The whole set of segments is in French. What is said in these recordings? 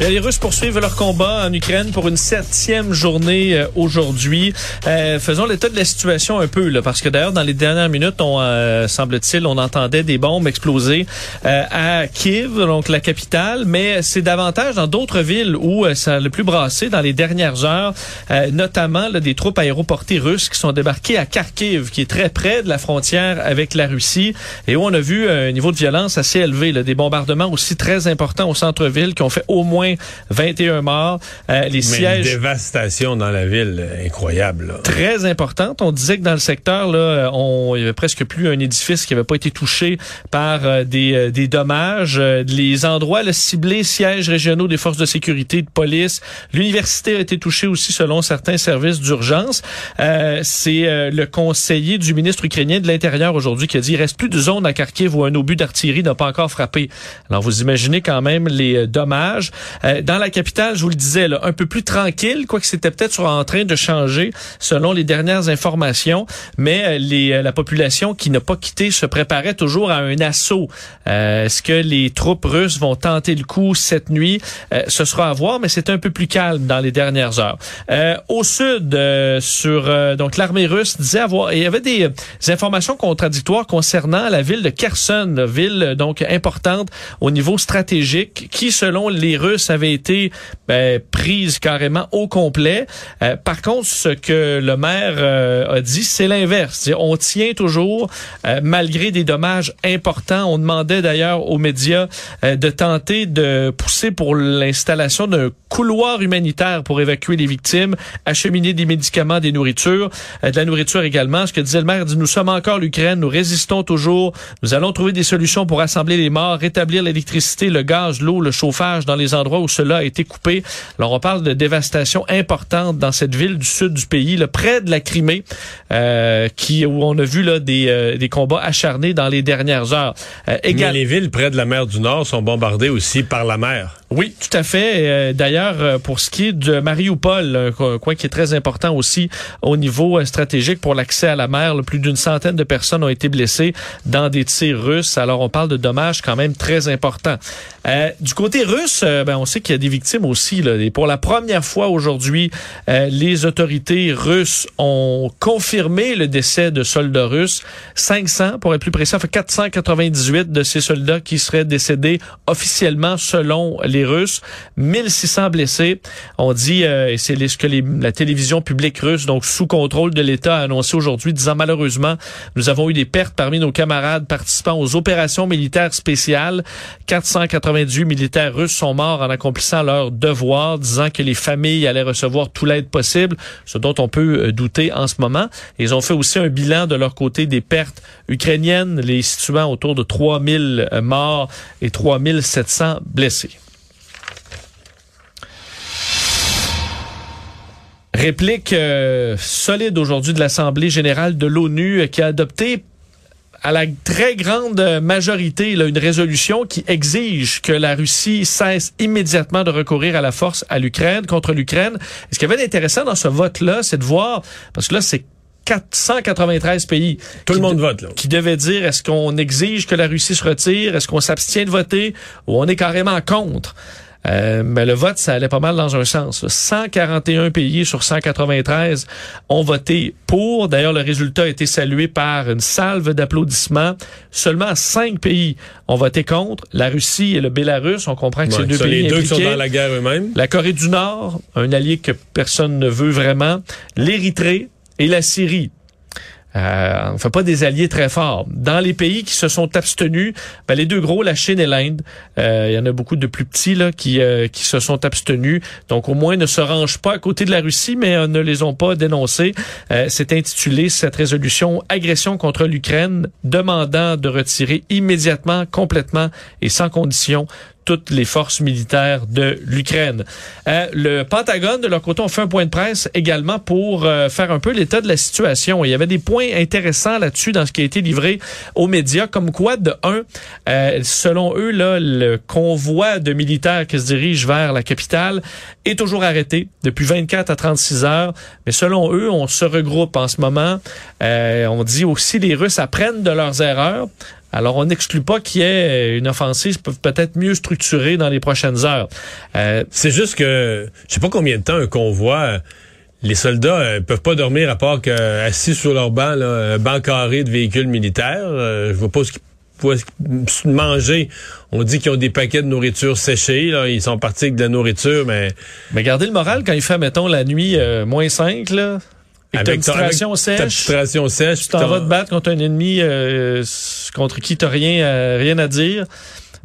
Les Russes poursuivent leur combat en Ukraine pour une septième journée euh, aujourd'hui. Euh, faisons l'état de la situation un peu, là, parce que d'ailleurs, dans les dernières minutes, on euh, semble-t-il, on entendait des bombes exploser à Kiev, donc la capitale, mais c'est davantage dans d'autres villes où ça a le plus brassé dans les dernières heures, notamment là, des troupes aéroportées russes qui sont débarquées à Kharkiv, qui est très près de la frontière avec la Russie, et où on a vu un niveau de violence assez élevé, là, des bombardements aussi très importants au centre-ville qui ont fait au moins 21 morts. Euh, les sièges. Une dévastation dans la ville euh, incroyable. Très importante. On disait que dans le secteur, là, euh, on, il y avait presque plus un édifice qui n'avait pas été touché par des, des dommages. les endroits le ciblés, sièges régionaux des forces de sécurité, de police. L'université a été touchée aussi selon certains services d'urgence. C'est le conseiller du ministre ukrainien de l'Intérieur aujourd'hui qui a dit il reste plus de zone à Kharkiv où un obus d'artillerie n'a pas encore frappé. Alors vous imaginez quand même les dommages. Euh, dans la capitale, je vous le disais, là, un peu plus tranquille, quoique c'était peut-être en train de changer selon les dernières informations, mais euh, les, euh, la population qui n'a pas quitté se préparait toujours à un assaut. Est-ce que les troupes russes vont tenter le coup cette nuit? ce sera à voir, mais c'est un peu plus calme dans les dernières heures. au sud, sur donc l'armée russe disait avoir, il y avait des, informations contradictoires concernant la ville de Kherson, ville donc importante au niveau stratégique, qui selon les Russes avait été ben, prise carrément au complet. Euh, par contre, ce que le maire euh, a dit, c'est l'inverse. On tient toujours, euh, malgré des dommages importants. On demandait d'ailleurs aux médias de tenter de pousser pour l'installation d'un couloir humanitaire pour évacuer les victimes, acheminer des médicaments, des nourritures, de la nourriture également. Ce que disait le maire dit, nous sommes encore l'Ukraine, nous résistons toujours, nous allons trouver des solutions pour rassembler les morts, rétablir l'électricité, le gaz, l'eau, le chauffage dans les endroits où cela a été coupé. Alors, on parle de dévastation importante dans cette ville du sud du pays, là, près de la Crimée, euh, qui, où on a vu là, des, euh, des combats acharnés dans les dernières heures. Euh, Mais les villes près de la mer du Nord sont bombardées aussi par la mer. Oui, tout à fait. Euh, d'ailleurs, pour ce qui est de Mariupol, un coin qui est très important aussi au niveau stratégique pour l'accès à la mer, plus d'une centaine de personnes ont été blessées dans des tirs russes. Alors, on parle de dommages quand même très importants. du côté russe, ben, on sait qu'il y a des victimes aussi. Là. Et pour la première fois aujourd'hui, euh, les autorités russes ont confirmé le décès de soldats russes. 500, pour être plus précis, enfin 498 de ces soldats qui seraient décédés officiellement selon les Russes. 1600 blessés. On dit, euh, et c'est ce que les, la télévision publique russe, donc sous contrôle de l'État, a annoncé aujourd'hui, disant malheureusement, nous avons eu des pertes parmi nos camarades participant aux opérations militaires spéciales. 498 militaires russes sont morts en accomplissant leur devoir, disant que les familles allaient recevoir tout l'aide possible, ce dont on peut euh, douter en ce moment. Ils ont fait aussi un bilan de leur côté des pertes ukrainiennes, les situant autour de 3000 euh, morts et 3700 blessés. Réplique euh, solide aujourd'hui de l'Assemblée générale de l'ONU qui a adopté à la très grande majorité là, une résolution qui exige que la Russie cesse immédiatement de recourir à la force à l'Ukraine contre l'Ukraine. ce qui avait d'intéressant dans ce vote-là, c'est de voir, parce que là, c'est 493 pays. Tout le monde vote, là. Qui devait dire est-ce qu'on exige que la Russie se retire, est-ce qu'on s'abstient de voter? Ou on est carrément contre? Euh, mais le vote, ça allait pas mal dans un sens. 141 pays sur 193 ont voté pour. D'ailleurs, le résultat a été salué par une salve d'applaudissements. Seulement cinq pays ont voté contre. La Russie et le Bélarus. On comprend que c'est deux pays les deux qui sont dans la guerre eux-mêmes. La Corée du Nord, un allié que personne ne veut vraiment. L'Érythrée et la Syrie. Euh, on fait pas des alliés très forts. Dans les pays qui se sont abstenus, ben, les deux gros, la Chine et l'Inde, euh, il y en a beaucoup de plus petits là qui euh, qui se sont abstenus. Donc au moins ne se rangent pas à côté de la Russie, mais ne les ont pas dénoncés. C'est intitulé cette résolution agression contre l'Ukraine, demandant de retirer immédiatement, complètement et sans condition toutes les forces militaires de l'Ukraine. Euh, le Pentagone, de leur côté, ont fait un point de presse également pour euh, faire un peu l'état de la situation. Il y avait des points intéressants là-dessus dans ce qui a été livré aux médias, comme quoi, de un, euh, selon eux, là, le convoi de militaires qui se dirige vers la capitale est toujours arrêté depuis 24 à 36 heures. Mais selon eux, on se regroupe en ce moment. on dit aussi les Russes apprennent de leurs erreurs. Alors, on n'exclut pas qu'il y ait une offensive peut-être mieux structurée dans les prochaines heures. Euh, c'est juste que, je sais pas combien de temps un convoi, les soldats euh, peuvent pas dormir à part qu'assis sur leur banc, là, un banc carré de véhicules militaires. Euh, je vois pas ce qu'ils pouvaient manger. On dit qu'ils ont des paquets de nourriture séchés. Là. Ils sont partis avec de la nourriture, mais... Mais gardez le moral quand il fait, mettons, la nuit moins 5, là... Avec ta situation sèche? sèche. Tu t'en vas te battre contre un ennemi euh, contre qui t'as rien, euh, rien à dire.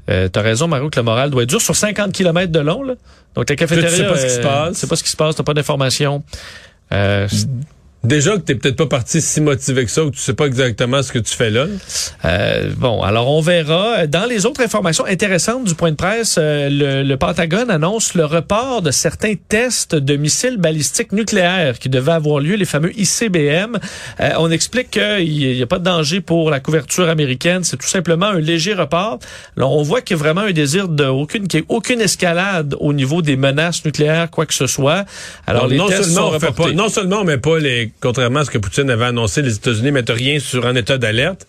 Euh, t'as raison, Mario, que le moral doit être dur sur 50 km de long. Là. Donc ta cafétéria, tu sais pas ce qui se passe. Tu sais pas ce qui se passe, t'as pas d'informations. Euh, Déjà que t'es peut-être pas parti si motivé que ça ou que tu sais pas exactement ce que tu fais là. Euh, bon, alors on verra. Dans les autres informations intéressantes du point de presse, euh, le, Pentagone annonce le report de certains tests de missiles balistiques nucléaires qui devaient avoir lieu, les fameux ICBM. Euh, on explique qu'il n'y a pas de danger pour la couverture américaine, c'est tout simplement un léger report. Alors on voit qu'il y a vraiment un désir de aucune, qu'il y ait aucune escalade au niveau des menaces nucléaires, quoi que ce soit. Alors, les tests sont reportés. non seulement on met pas les contrairement à ce que Poutine avait annoncé, les États-Unis mettent rien sur un état d'alerte.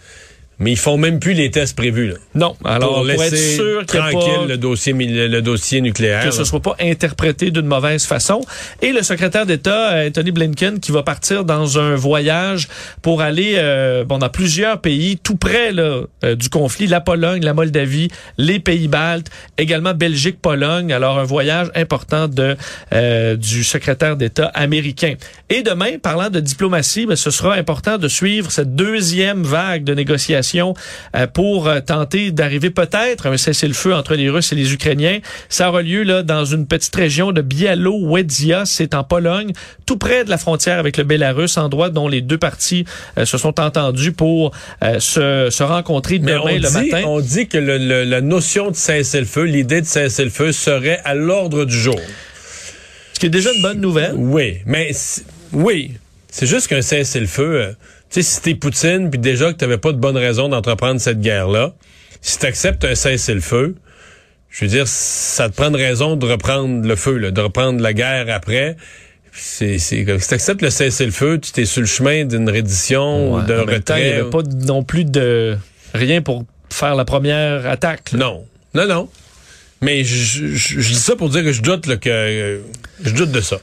Mais ils font même plus les tests prévus. Là. Non, alors pour, laisser être sûr tranquille le dossier le dossier nucléaire. Que ce soit pas interprété d'une mauvaise façon. Et le secrétaire d'État euh, Anthony Blinken qui va partir dans un voyage pour aller euh, bon dans plusieurs pays tout près là, euh, du conflit, la Pologne, la Moldavie, les Pays-Baltes, également Belgique, Pologne. Alors un voyage important de du secrétaire d'État américain. Et demain, parlant de diplomatie, ben, ce sera important de suivre cette deuxième vague de négociations euh, pour euh, tenter d'arriver peut-être à un cessez-le-feu entre les Russes et les Ukrainiens. Ça aura lieu là dans une petite région de Białowieża, c'est en Pologne, tout près de la frontière avec le Bélarus, endroit dont les deux parties euh, se sont entendus pour se, se, rencontrer demain le matin. On dit que le, la notion de cessez-le-feu, l'idée de cessez-le-feu serait à l'ordre du jour. Ce qui est déjà une bonne nouvelle. Oui, mais oui, c'est juste qu'un cessez-le-feu sais, si t'es Poutine, puis déjà que t'avais pas de bonne raison d'entreprendre cette guerre-là, si t'acceptes un cessez-le-feu, je veux dire, ça te prend une raison de reprendre le feu, là, de reprendre la guerre après. C'est, c'est, si t'acceptes le cessez-le-feu, tu t'es sur le chemin d'une reddition ou d'un retrait. Il n'y avait pas non plus de rien pour faire la première attaque. Non, non, non. Mais je, je, dis ça pour dire que je doute là, que je doute de ça.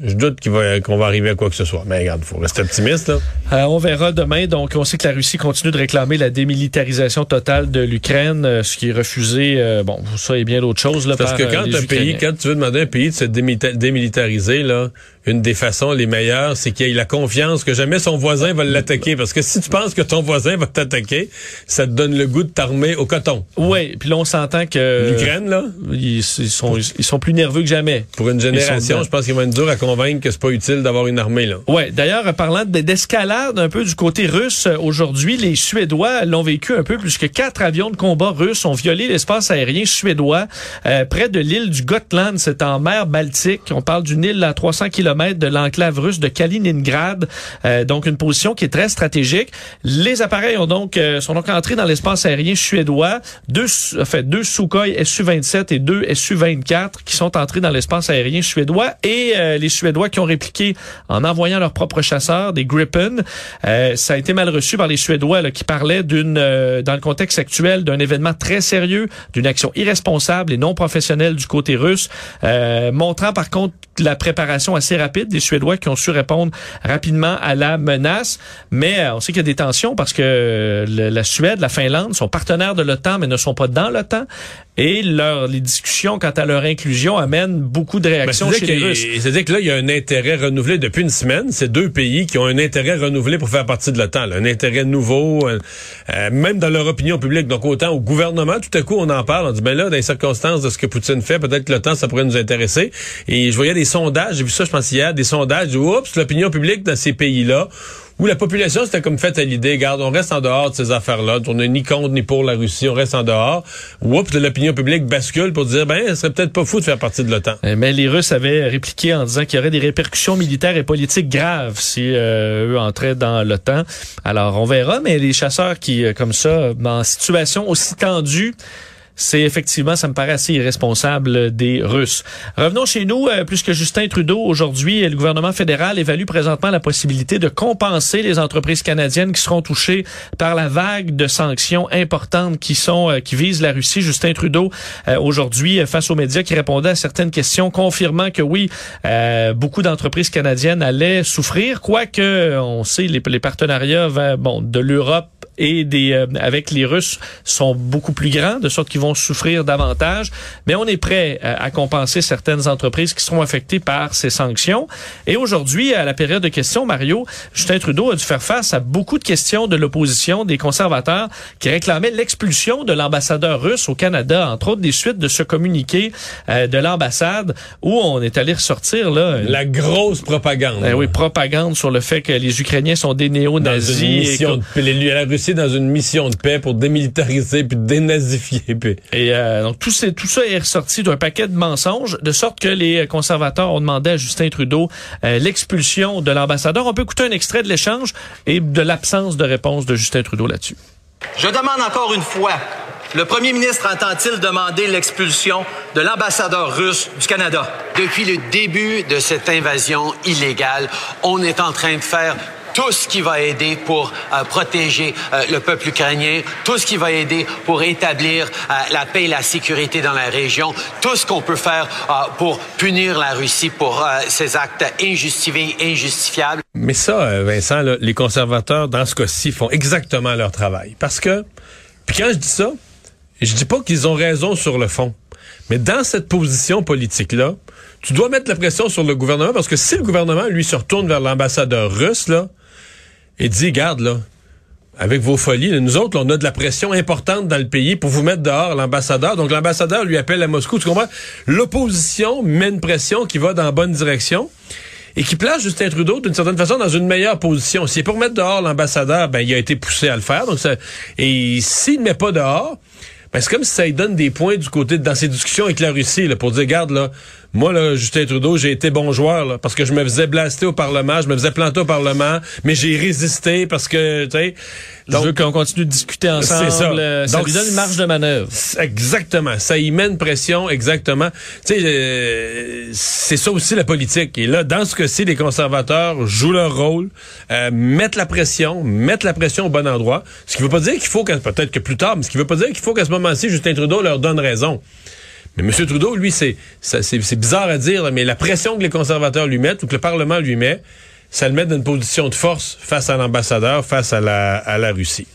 Je doute qu'on va, va arriver à quoi que ce soit. Mais regarde, il faut rester optimiste. Là. Euh, on verra demain. Donc, on sait que la Russie continue de réclamer la démilitarisation totale de l'Ukraine, euh, ce qui est refusé. Euh, bon, ça et bien d'autres choses. Là, Parce que quand, un pays, quand tu veux demander à un pays de se démilitariser, là, une des façons les meilleures, c'est qu'il ait la confiance que jamais son voisin va l'attaquer. Parce que si tu penses que ton voisin va t'attaquer, ça te donne le goût de t'armer au coton. Oui, puis là, on s'entend que... L'Ukraine, là? Ils, sont, ils sont plus nerveux que jamais. Pour une génération, je pense qu'il va être dur à convaincre que c'est pas utile d'avoir une armée, là. Ouais. D'ailleurs, parlant d'escalade un peu du côté russe, aujourd'hui, les Suédois l'ont vécu un peu plus que quatre avions de combat russes ont violé l'espace aérien suédois euh, près de l'île du Gotland. C'est en mer Baltique. On parle d'une île à 300 km de l'enclave russe de Kaliningrad. Euh, donc une position qui est très stratégique. Les appareils ont donc euh, sont donc entrés dans l'espace aérien suédois. Deux, enfin, deux Sukhoi Su-27 et deux Su-24 qui sont entrés dans l'espace aérien suédois et euh, les Suédois qui ont répliqué en envoyant leurs propres chasseurs, des Gripen. ça a été mal reçu par les Suédois qui parlaient d'une, dans le contexte actuel, d'un événement très sérieux, d'une action irresponsable et non professionnelle du côté russe, montrant par contre la préparation assez rapide des Suédois qui ont su répondre rapidement à la menace. Mais euh, on sait qu'il y a des tensions parce que la Suède, la Finlande sont partenaires de l'OTAN mais ne sont pas dans l'OTAN. Et leur, les discussions quant à leur inclusion amènent beaucoup de réactions chez les Russes. C'est-à-dire que là, il y a un intérêt renouvelé depuis une semaine. C'est deux pays qui ont un intérêt renouvelé pour faire partie de l'OTAN. Un intérêt nouveau, euh, même dans leur opinion publique. Donc autant au gouvernement, tout à coup, on en parle. On dit, ben là, dans les circonstances de ce que Poutine fait, peut-être que l'OTAN, ça pourrait nous intéresser. Et je voyais des sondages, j'ai vu ça, je pense hier, des sondages, oups, l'opinion publique dans ces pays-là, où la population s'était comme faite à l'idée, garde, on reste en dehors de ces affaires-là, on n'est ni contre ni pour la Russie, on reste en dehors. Oups, l'opinion publique bascule pour dire, ben, ce serait peut-être pas fou de faire partie de l'OTAN. Euh, mais les Russes avaient répliqué en disant qu'il y aurait des répercussions militaires et politiques graves si euh, eux entraient dans l'OTAN. Alors, on verra, mais les chasseurs qui, euh, comme ça, en situation aussi tendue, c'est effectivement, ça me paraît assez irresponsable des Russes. Revenons chez nous, euh, puisque Justin Trudeau, aujourd'hui, le gouvernement fédéral évalue présentement la possibilité de compenser les entreprises canadiennes qui seront touchées par la vague de sanctions importantes qui sont euh, qui visent la Russie. Justin Trudeau, euh, aujourd'hui, face aux médias, qui répondait à certaines questions, confirmant que oui, beaucoup d'entreprises canadiennes allaient souffrir, quoique on sait les, les partenariats bon, de l'Europe et des euh, avec les Russes sont beaucoup plus grands, de sorte qu'ils vont souffrir davantage. Mais on est prêt à, euh, à compenser certaines entreprises qui seront affectées par ces sanctions. Et aujourd'hui, à la période de questions, Mario, Justin Trudeau a dû faire face à beaucoup de questions de l'opposition, des conservateurs, qui réclamaient l'expulsion de l'ambassadeur russe au Canada, entre autres des suites de ce communiqué euh, de l'ambassade où on est allé ressortir là la grosse propagande. oui, propagande sur le fait que les Ukrainiens sont des néo-nazis. Et la Russie dans une mission de paix pour démilitariser puis dénazifier. Et euh, donc tout, tout ça est ressorti d'un paquet de mensonges, de sorte que les conservateurs ont demandé à Justin Trudeau euh, l'expulsion de l'ambassadeur. On peut écouter un extrait de l'échange et de l'absence de réponse de Justin Trudeau là-dessus. Je demande encore une fois, le premier ministre entend-il demander l'expulsion de l'ambassadeur russe du Canada? Depuis le début de cette invasion illégale, on est en train de faire tout ce qui va aider pour euh, protéger euh, le peuple ukrainien, tout ce qui va aider pour établir euh, la paix et la sécurité dans la région, tout ce qu'on peut faire pour punir la Russie pour ses actes injustifiés, injustifiables. Mais ça, Vincent, les conservateurs, dans ce cas-ci, font exactement leur travail. Parce que, puis quand je dis ça, je dis pas qu'ils ont raison sur le fond. Mais dans cette position politique-là, tu dois mettre la pression sur le gouvernement parce que si le gouvernement, lui, se retourne vers l'ambassadeur russe, là, et dit, garde là, avec vos folies, nous autres, on a de la pression importante dans le pays pour vous mettre dehors l'ambassadeur. Donc l'ambassadeur lui appelle à Moscou. Tu comprends? L'opposition met une pression qui va dans la bonne direction et qui place Justin Trudeau d'une certaine façon dans une meilleure position. Si c'est pour mettre dehors l'ambassadeur, ben il a été poussé à le faire. Donc ça, et s'il ne met pas dehors, ben c'est comme si ça lui donne des points du côté dans ses discussions avec la Russie là, pour dire, garde là, moi, là, Justin Trudeau, j'ai été bon joueur, là, parce que je me faisais blaster au Parlement, je me faisais planter au Parlement, mais j'ai résisté parce que, tu sais... Je veux qu'on continue de discuter ensemble. Ça. Euh, ça lui donne une marge de manœuvre. Exactement. Ça y met une pression, exactement. Tu sais, euh, c'est ça aussi la politique. Et là, dans ce cas-ci, les conservateurs jouent leur rôle, euh, mettent la pression, mettent la pression au bon endroit. Ce qui veut pas dire qu'il faut, peut-être que plus tard, mais ce qui veut pas dire qu'il faut qu'à ce moment-ci, Justin Trudeau leur donne raison. Mais M. Trudeau, lui, c'est bizarre à dire, mais la pression que les conservateurs lui mettent ou que le Parlement lui met, ça le met dans une position de force face à l'ambassadeur, face à la, à la Russie.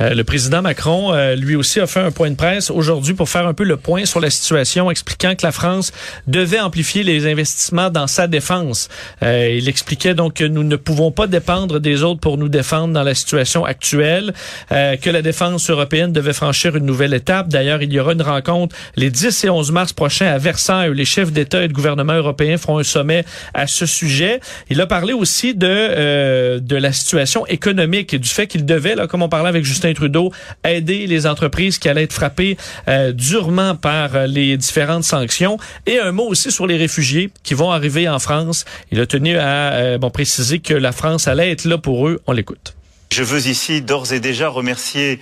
Euh, le président Macron, euh, lui aussi, a fait un point de presse aujourd'hui pour faire un peu le point sur la situation, expliquant que la France devait amplifier les investissements dans sa défense. Euh, il expliquait donc que nous ne pouvons pas dépendre des autres pour nous défendre dans la situation actuelle, que la défense européenne devait franchir une nouvelle étape. D'ailleurs, il y aura une rencontre les 10 et 11 mars prochains à Versailles où les chefs d'État et de gouvernement européens feront un sommet à ce sujet. Il a parlé aussi de, de la situation économique et du fait qu'il devait, là, comme on parlait avec Justin Trudeau aider les entreprises qui allaient être frappées euh, durement par euh, les différentes sanctions. Et un mot aussi sur les réfugiés qui vont arriver en France. Il a tenu à euh, préciser que la France allait être là pour eux. On l'écoute. Je veux ici d'ores et déjà remercier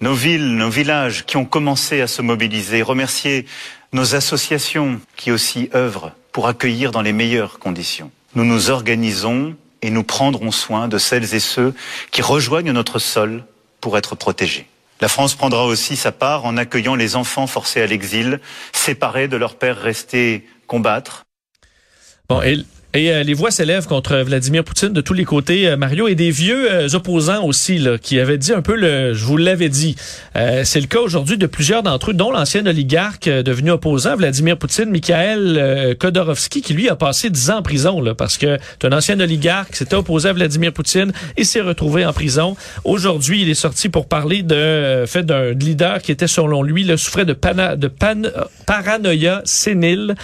nos villes, nos villages qui ont commencé à se mobiliser, remercier nos associations qui aussi œuvrent pour accueillir dans les meilleures conditions. Nous nous organisons et nous prendrons soin de celles et ceux qui rejoignent notre sol pour être protégés. La France prendra aussi sa part en accueillant les enfants forcés à l'exil, séparés de leurs pères restés combattre. Et euh, les voix s'élèvent contre Vladimir Poutine de tous les côtés, euh, Mario, et des vieux euh, opposants aussi, là, qui avaient dit un peu le, je vous l'avais dit. c'est le cas aujourd'hui de plusieurs d'entre eux, dont l'ancien oligarque devenu opposant, Vladimir Poutine, Mikhail Khodorkovsky, qui lui a passé dix ans en prison, là, parce que c'est un ancien oligarque, s'était opposé à Vladimir Poutine et s'est retrouvé en prison. Aujourd'hui, il est sorti pour parler de fait d'un leader qui était, selon lui, le souffrait de, pana, de pan, paranoïa sénile,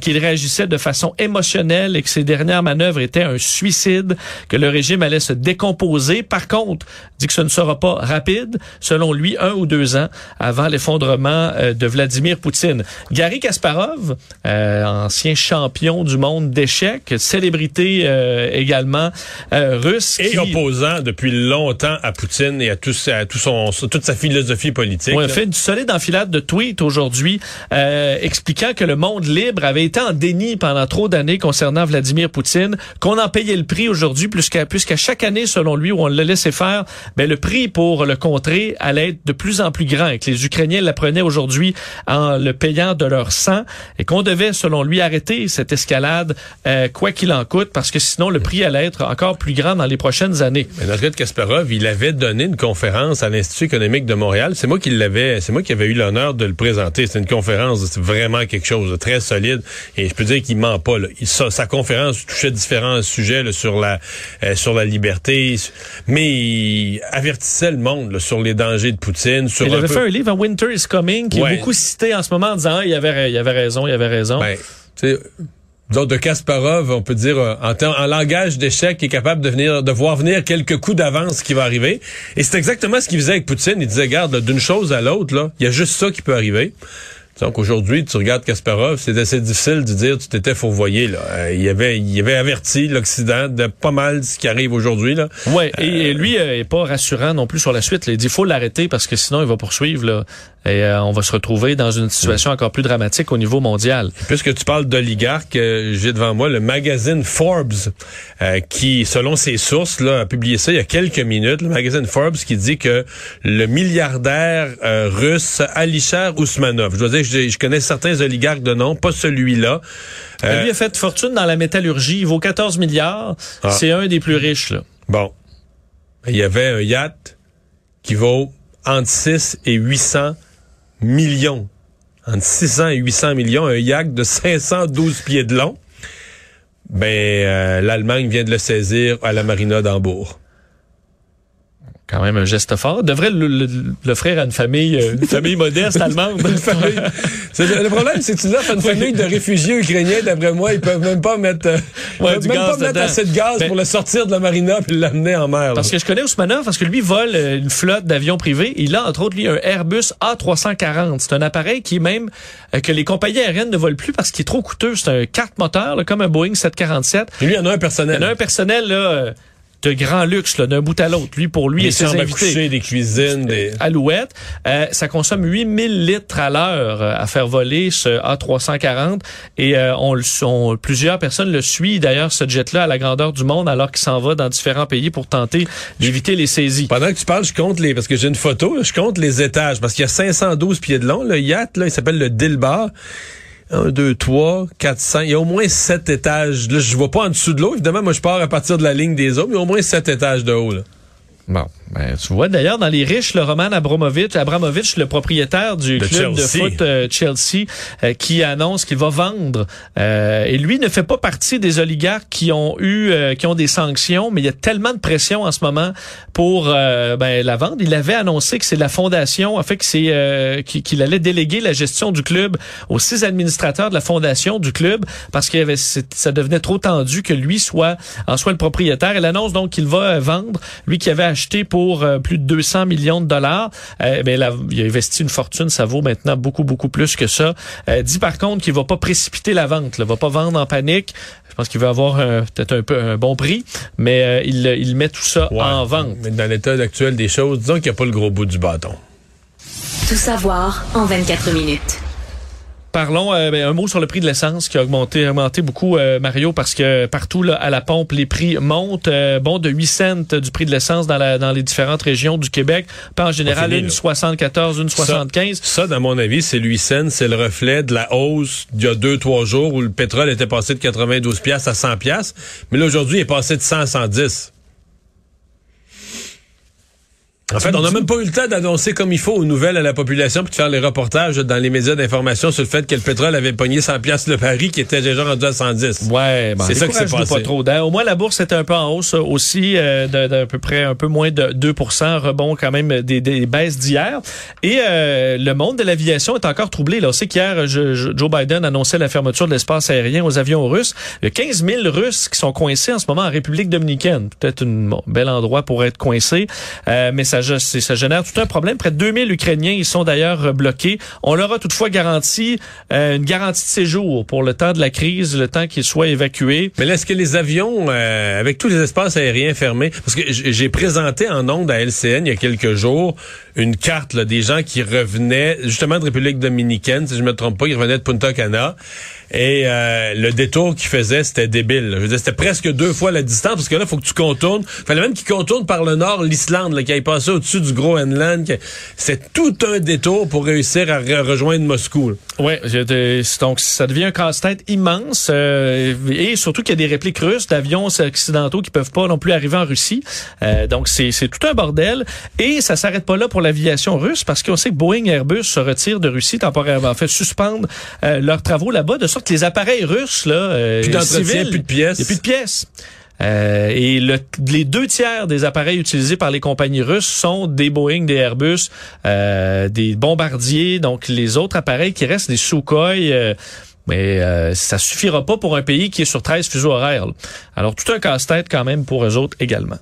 qu'il réagissait de façon émotionnelle que ses dernières manœuvres étaient un suicide, que le régime allait se décomposer. Par contre, dit que ce ne sera pas rapide, selon lui, un ou deux ans avant l'effondrement euh, de Vladimir Poutine. Gary Kasparov, euh, ancien champion du monde d'échecs, célébrité euh, également russe. Et opposant depuis longtemps à Poutine et à, tout, à tout son, toute sa philosophie politique. On a fait une solide enfilade de tweets aujourd'hui expliquant que le monde libre avait été en déni pendant trop d'années concernant Vladimir Poutine, qu'on en payait le prix aujourd'hui, puisqu'à puisqu'à chaque année, selon lui, où on le laissait faire, ben, le prix pour le contrer allait être de plus en plus grand et que les Ukrainiens l'apprenaient aujourd'hui en le payant de leur sang et qu'on devait, selon lui, arrêter cette escalade, euh, quoi qu'il en coûte, parce que sinon, le prix allait être encore plus grand dans les prochaines années. Mais de Kasparov, il avait donné une conférence à l'Institut économique de Montréal. C'est moi qui l'avais, c'est moi qui avais eu l'honneur de le présenter. C'est une conférence, c'est vraiment quelque chose de très solide. Et je peux dire qu'il ment pas. Là. Sa, touchait différents sujets sur la euh, sur la liberté, mais il avertissait le monde sur les dangers de Poutine. Sur il avait fait un livre, Winter is Coming, qui est beaucoup cité en ce moment en disant ah, il avait il avait raison, il avait raison. Ben, de Kasparov, on peut dire euh, en, en langage d'échec, qui est capable de venir, de voir venir quelques coups d'avance qui va arriver. Et c'est exactement ce qu'il faisait avec Poutine. Il disait, garde, d'une chose à l'autre, là, il y a juste ça qui peut arriver. Donc aujourd'hui, tu regardes Kasparov, c'est assez difficile de dire tu t'étais fourvoyé. Là. Euh, il, avait, il avait averti l'Occident de pas mal ce qui arrive aujourd'hui. Là. Ouais, et, euh, lui euh, est pas rassurant non plus sur la suite. Il dit faut l'arrêter parce que sinon il va poursuivre. Là, et on va se retrouver dans une situation encore plus dramatique au niveau mondial. puisque tu parles d'oligarques, j'ai devant moi le magazine Forbes qui, selon ses sources, là, a publié ça il y a quelques minutes. Le magazine Forbes qui dit que le milliardaire russe Alisher Ousmanov, je dois dire je, connais certains oligarques de nom, pas celui-là. Euh, lui a fait fortune dans la métallurgie. Il vaut 14 milliards. Ah. C'est un des plus riches. Là. Bon. Il y avait un yacht qui vaut entre 6 et 800 millions. Entre 600 et 800 millions. Un yacht de 512 pieds de long. Ben, euh, l'Allemagne vient de le saisir à la marina d'Hambourg quand même un geste fort. Devrait l'offrir à une famille, euh, une famille modeste allemande. famille. Le problème, c'est que tu l'offres à une famille de réfugiés ukrainiens. D'après moi, ils peuvent même pas mettre, euh, ouais, même pas mettre assez de gaz ben pour le sortir de la marina puis l'amener en mer. Parce que je connais Ousmanov, parce que lui vole euh, une flotte d'avions privés. Il a entre autres lui un Airbus A340. C'est un appareil qui même que les compagnies aériennes ne volent plus parce qu'il est trop coûteux. C'est un quatre moteur, comme un Boeing 747. Et lui, il en a un personnel. Il en a un personnel là de grand luxe d'un bout à l'autre. Lui, pour lui et ses invités. des cuisines, des... Alouettes. Euh, ça consomme 8000 litres à l'heure euh, à faire voler ce A340 et euh, on, on, plusieurs personnes le suivent d'ailleurs ce jet-là à la grandeur du monde alors qu'il s'en va dans différents pays pour tenter d'éviter les saisies. Pendant que tu parles, je compte les parce que j'ai une photo, je compte les étages parce qu'il y a 512 pieds de long le yacht là, il s'appelle le Dilbar. 1, 2, 3, 4, 5. Il y a au moins 7 étages. Là, je vois pas en dessous de l'eau. Évidemment, moi, je pars à partir de la ligne des eaux, mais il y a au moins 7 étages de haut. Bon, ben, tu vois d'ailleurs dans les riches, le Roman Abramovich, Abramovich, le propriétaire du club de foot euh, Chelsea, euh, qui annonce qu'il va vendre. Euh, et lui ne fait pas partie des oligarques qui ont eu, qui ont des sanctions, mais il y a tellement de pression en ce moment pour ben, la vente. Il avait annoncé que c'est la fondation, en fait, que c'est qu'il allait déléguer la gestion du club aux six administrateurs de la fondation du club parce que ça devenait trop tendu que lui soit en soit le propriétaire. Il annonce donc qu'il va vendre, lui qui avait acheté pour euh, plus de 200 millions de dollars. Euh, ben, il a investi une fortune, ça vaut maintenant beaucoup, beaucoup plus que ça. Euh, dit par contre qu'il va pas précipiter la vente, il va pas vendre en panique. Je pense qu'il va avoir peut-être un peu un bon prix, mais il, il met tout ça en vente. Mais dans l'état actuel des choses, disons qu'il n'y a pas le gros bout du bâton. Tout savoir en 24 minutes. Parlons euh, ben, un mot sur le prix de l'essence qui a augmenté, augmenté beaucoup, euh, Mario, parce que partout là, à la pompe, les prix montent. Euh, bon, de 8 cents du prix de l'essence dans, la, dans les différentes régions du Québec. Pas en général, fini, une là. 74, une 75. Ça, dans mon avis, c'est 8 cents, c'est le reflet de la hausse d'il y a deux, trois jours où le pétrole était passé de 92 piastres à 100 piastres. Mais là, aujourd'hui, il est passé de 100 à 110. En fait, on n'a même pas eu le temps d'annoncer comme il faut aux nouvelles à la population puis de faire les reportages dans les médias d'information sur le fait que le pétrole avait pogné 100 piastres le pari qui était déjà rendu à 110. Ouais, ben, C'est ça qui s'est passé. pas trop. Au moins, la bourse était un peu en hausse aussi, euh, d'à peu près un peu moins de 2% rebond quand même des, des baisses d'hier. Et euh, le monde de l'aviation est encore troublé. Là. On sait qu'hier, Joe Biden annonçait la fermeture de l'espace aérien aux avions russes. Il y a 15 000 Russes qui sont coincés en ce moment en République dominicaine. Peut-être un bon, bel endroit pour être coincé, euh, mais ça, ça génère tout un problème. Près de 2000 Ukrainiens, ils sont d'ailleurs euh, bloqués. On leur a toutefois garanti euh, une garantie de séjour pour le temps de la crise, le temps qu'ils soient évacués. Mais est-ce que les avions, euh, avec tous les espaces aériens fermés, parce que j'ai présenté en ondes à LCN il y a quelques jours une carte là, des gens qui revenaient justement de République dominicaine, si je me trompe pas, ils revenaient de Punta Cana. Et euh, le détour qu'ils faisaient, c'était débile. Je veux dire, c'était presque deux fois la distance, parce que là, faut que tu contournes. fallait même qu'ils contournent par le nord l'Islande, là, qui aille passer au-dessus du Groenland. C'est tout un détour pour réussir à re- rejoindre Moscou. c'est- donc ça devient un casse-tête immense euh, et surtout qu'il y a des répliques russes d'avions occidentaux qui peuvent pas non plus arriver en Russie. Euh, donc c'est tout un bordel et ça s'arrête pas là pour l'aviation russe parce qu'on sait que Boeing et Airbus se retirent de Russie temporairement, en fait suspendre euh, leurs travaux là-bas de sorte que les appareils russes là, euh, Plus civils, plus de pièces. il y a plus de pièces. Euh, et le- les deux tiers des appareils utilisés par les compagnies russes sont des Boeing, des Airbus, euh, des bombardiers. Donc les autres appareils qui restent, des Sukhoi. euh, mais euh, ça suffira pas pour un pays qui est sur 13 fuseaux horaires. là. Alors tout un casse-tête quand même pour eux autres également.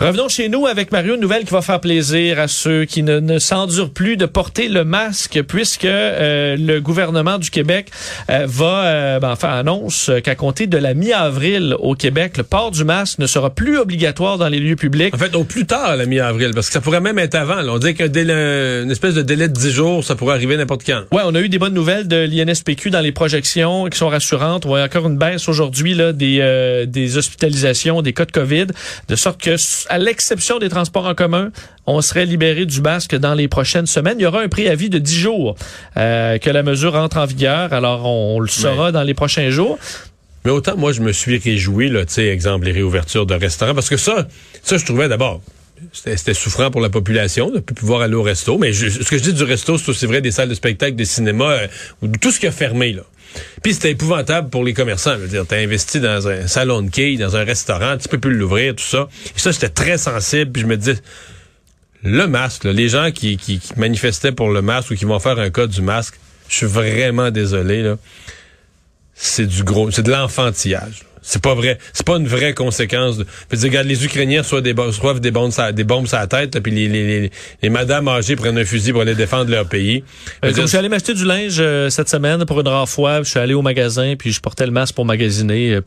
Revenons chez nous avec Mario, une nouvelle qui va faire plaisir à ceux qui ne, ne s'endurent plus de porter le masque puisque euh, le gouvernement du Québec euh, va euh, ben, enfin annonce qu'à compter de la mi-avril au Québec, le port du masque ne sera plus obligatoire dans les lieux publics. En fait, au plus tard, la mi-avril, parce que ça pourrait même être avant. là. On dit qu'un délai, une espèce de délai de 10 jours, ça pourrait arriver n'importe quand. Ouais, on a eu des bonnes nouvelles de l'INSPQ dans les projections qui sont rassurantes. On voit encore une baisse aujourd'hui là des euh, des hospitalisations, des cas de Covid, de sorte que à l'exception des transports en commun, on serait libéré du masque dans les prochaines semaines. Il y aura un préavis de 10 jours euh, que la mesure entre en vigueur. Alors on, on le saura dans les prochains jours. Mais autant, moi, je me suis réjoui, là, tu sais, exemple, les réouvertures de restaurants, parce que ça, ça, je trouvais d'abord, c'était souffrant pour la population de plus pouvoir aller au resto. Mais je- ce que je dis du resto, c'est aussi vrai des salles de spectacle, des cinémas, euh, tout ce qui a fermé, là. Puis c'était épouvantable pour les commerçants. Je veux dire, t'as investi dans un salon de quilles, dans un restaurant, tu peux plus l'ouvrir, tout ça. Et ça, j'étais très sensible. Puis je me disais, le masque, là, les gens qui, qui, qui manifestaient pour le masque ou qui vont faire un cas du masque, je suis vraiment désolé, là. C'est du gros, c'est de l'enfantillage. C'est pas vrai. C'est pas une vraie conséquence. De... Fait dire, regarde, les Ukrainiens reçoivent des, reçoivent des bombes, sur- des bombes sur la tête, puis les, les, les, les madames âgées prennent un fusil pour aller défendre leur pays. Euh, Je dire, suis allé m'acheter du linge euh, cette semaine pour une rare fois, je suis allé au magasin puis je portais le masque pour magasiner. euh,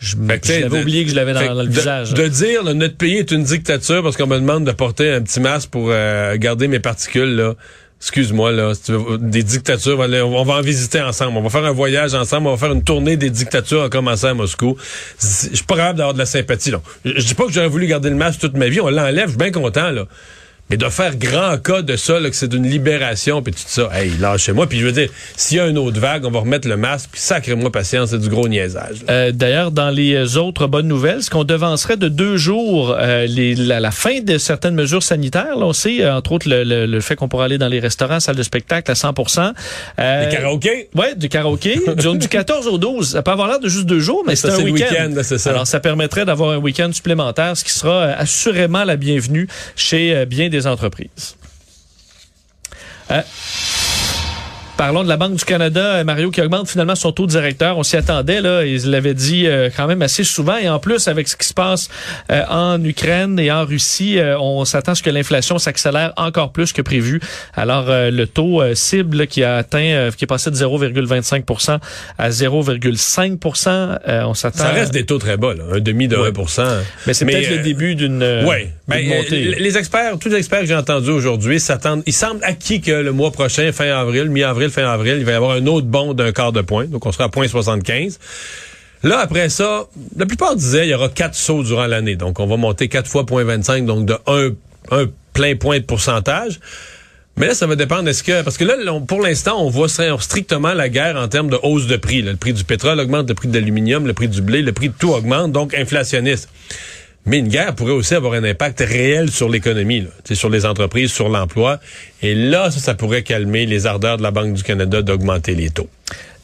Je, de- oublié que je l'avais dans, dans le de- visage. De dire, là, notre pays est une dictature parce qu'on me demande de porter un petit masque pour euh, garder mes particules, là. Excuse-moi, là, des dictatures, on va en visiter ensemble. On va faire un voyage ensemble, on va faire une tournée des dictatures en commençant à Moscou. Je suis pas capable d'avoir de la sympathie, là. Je je dis pas que j'aurais voulu garder le masque toute ma vie, on l'enlève, je suis bien content, là. Mais de faire grand cas de ça, là, que c'est d'une libération, puis tout ça, hey, lâchez-moi. Puis je veux dire, s'il y a une autre vague, on va remettre le masque, puis sacrez-moi patience, c'est du gros niaisage. Euh, D'ailleurs, dans les autres bonnes nouvelles, ce qu'on devancerait de deux jours euh, les, la, la fin de certaines mesures sanitaires, là, on sait, euh, entre autres, le, le- le fait qu'on pourra aller dans les restaurants, salles de spectacle à 100% euh, Les karaokés? Ouais, du karaoké. du, du 14 au 12. Ça peut avoir l'air de juste deux jours, mais c'est un week-end. c'est ça. Alors, ça permettrait d'avoir un week-end supplémentaire, ce qui sera euh, assurément la bienvenue chez euh, bien des entreprises. Euh, Parlons de la Banque du Canada, euh, Mario, qui augmente finalement son taux directeur. On s'y attendait, là. Ils l'avaient dit euh, quand même assez souvent. Et en plus, avec ce qui se passe euh, en Ukraine et en Russie, euh, on s'attend à ce que l'inflation s'accélère encore plus que prévu. Alors, le taux cible qui a atteint, qui est passé de 0,25% à 0,5 euh, on s'attend... Ça reste des taux très bas, là, un demi de Ouais. 1 Mais c'est peut-être le début d'une... Ouais, Ben, euh, les experts, tous les experts que j'ai entendus aujourd'hui s'attendent, il semble acquis que le mois prochain, fin avril, mi-avril, fin avril, il va y avoir un autre bond d'un quart de point. Donc, on sera à 0.75. Là, après ça, la plupart disaient il y aura quatre sauts durant l'année. Donc, on va monter quatre fois 0.25, donc de un, un plein point de pourcentage. Mais là, ça va dépendre. Est-ce que parce que là, pour l'instant, on voit stri- strictement la guerre en termes de hausse de prix. là. Le prix du pétrole augmente, le prix de l'aluminium, le prix du blé, le prix de tout augmente, donc inflationniste. Mais une guerre pourrait aussi avoir un impact réel sur l'économie, sur les entreprises, sur l'emploi. Et là, ça, ça pourrait calmer les ardeurs de la Banque du Canada d'augmenter les taux.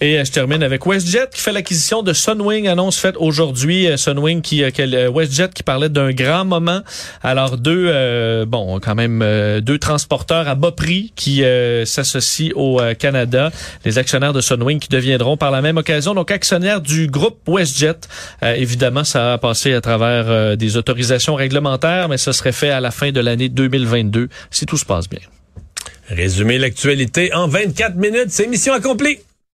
Et euh, je termine avec WestJet qui fait l'acquisition de Sunwing, annonce faite aujourd'hui. Euh, Sunwing qui, euh, WestJet qui parlait d'un grand moment. Alors deux, euh, bon, quand même euh, deux transporteurs à bas prix qui euh, s'associent au Canada. Les actionnaires de Sunwing qui deviendront par la même occasion donc actionnaires du groupe WestJet. Évidemment, ça a passé à travers des autorisations réglementaires, mais ce serait fait à la fin de l'année 2022 si tout se passe bien. Résumer l'actualité en 24 minutes, c'est mission accomplie.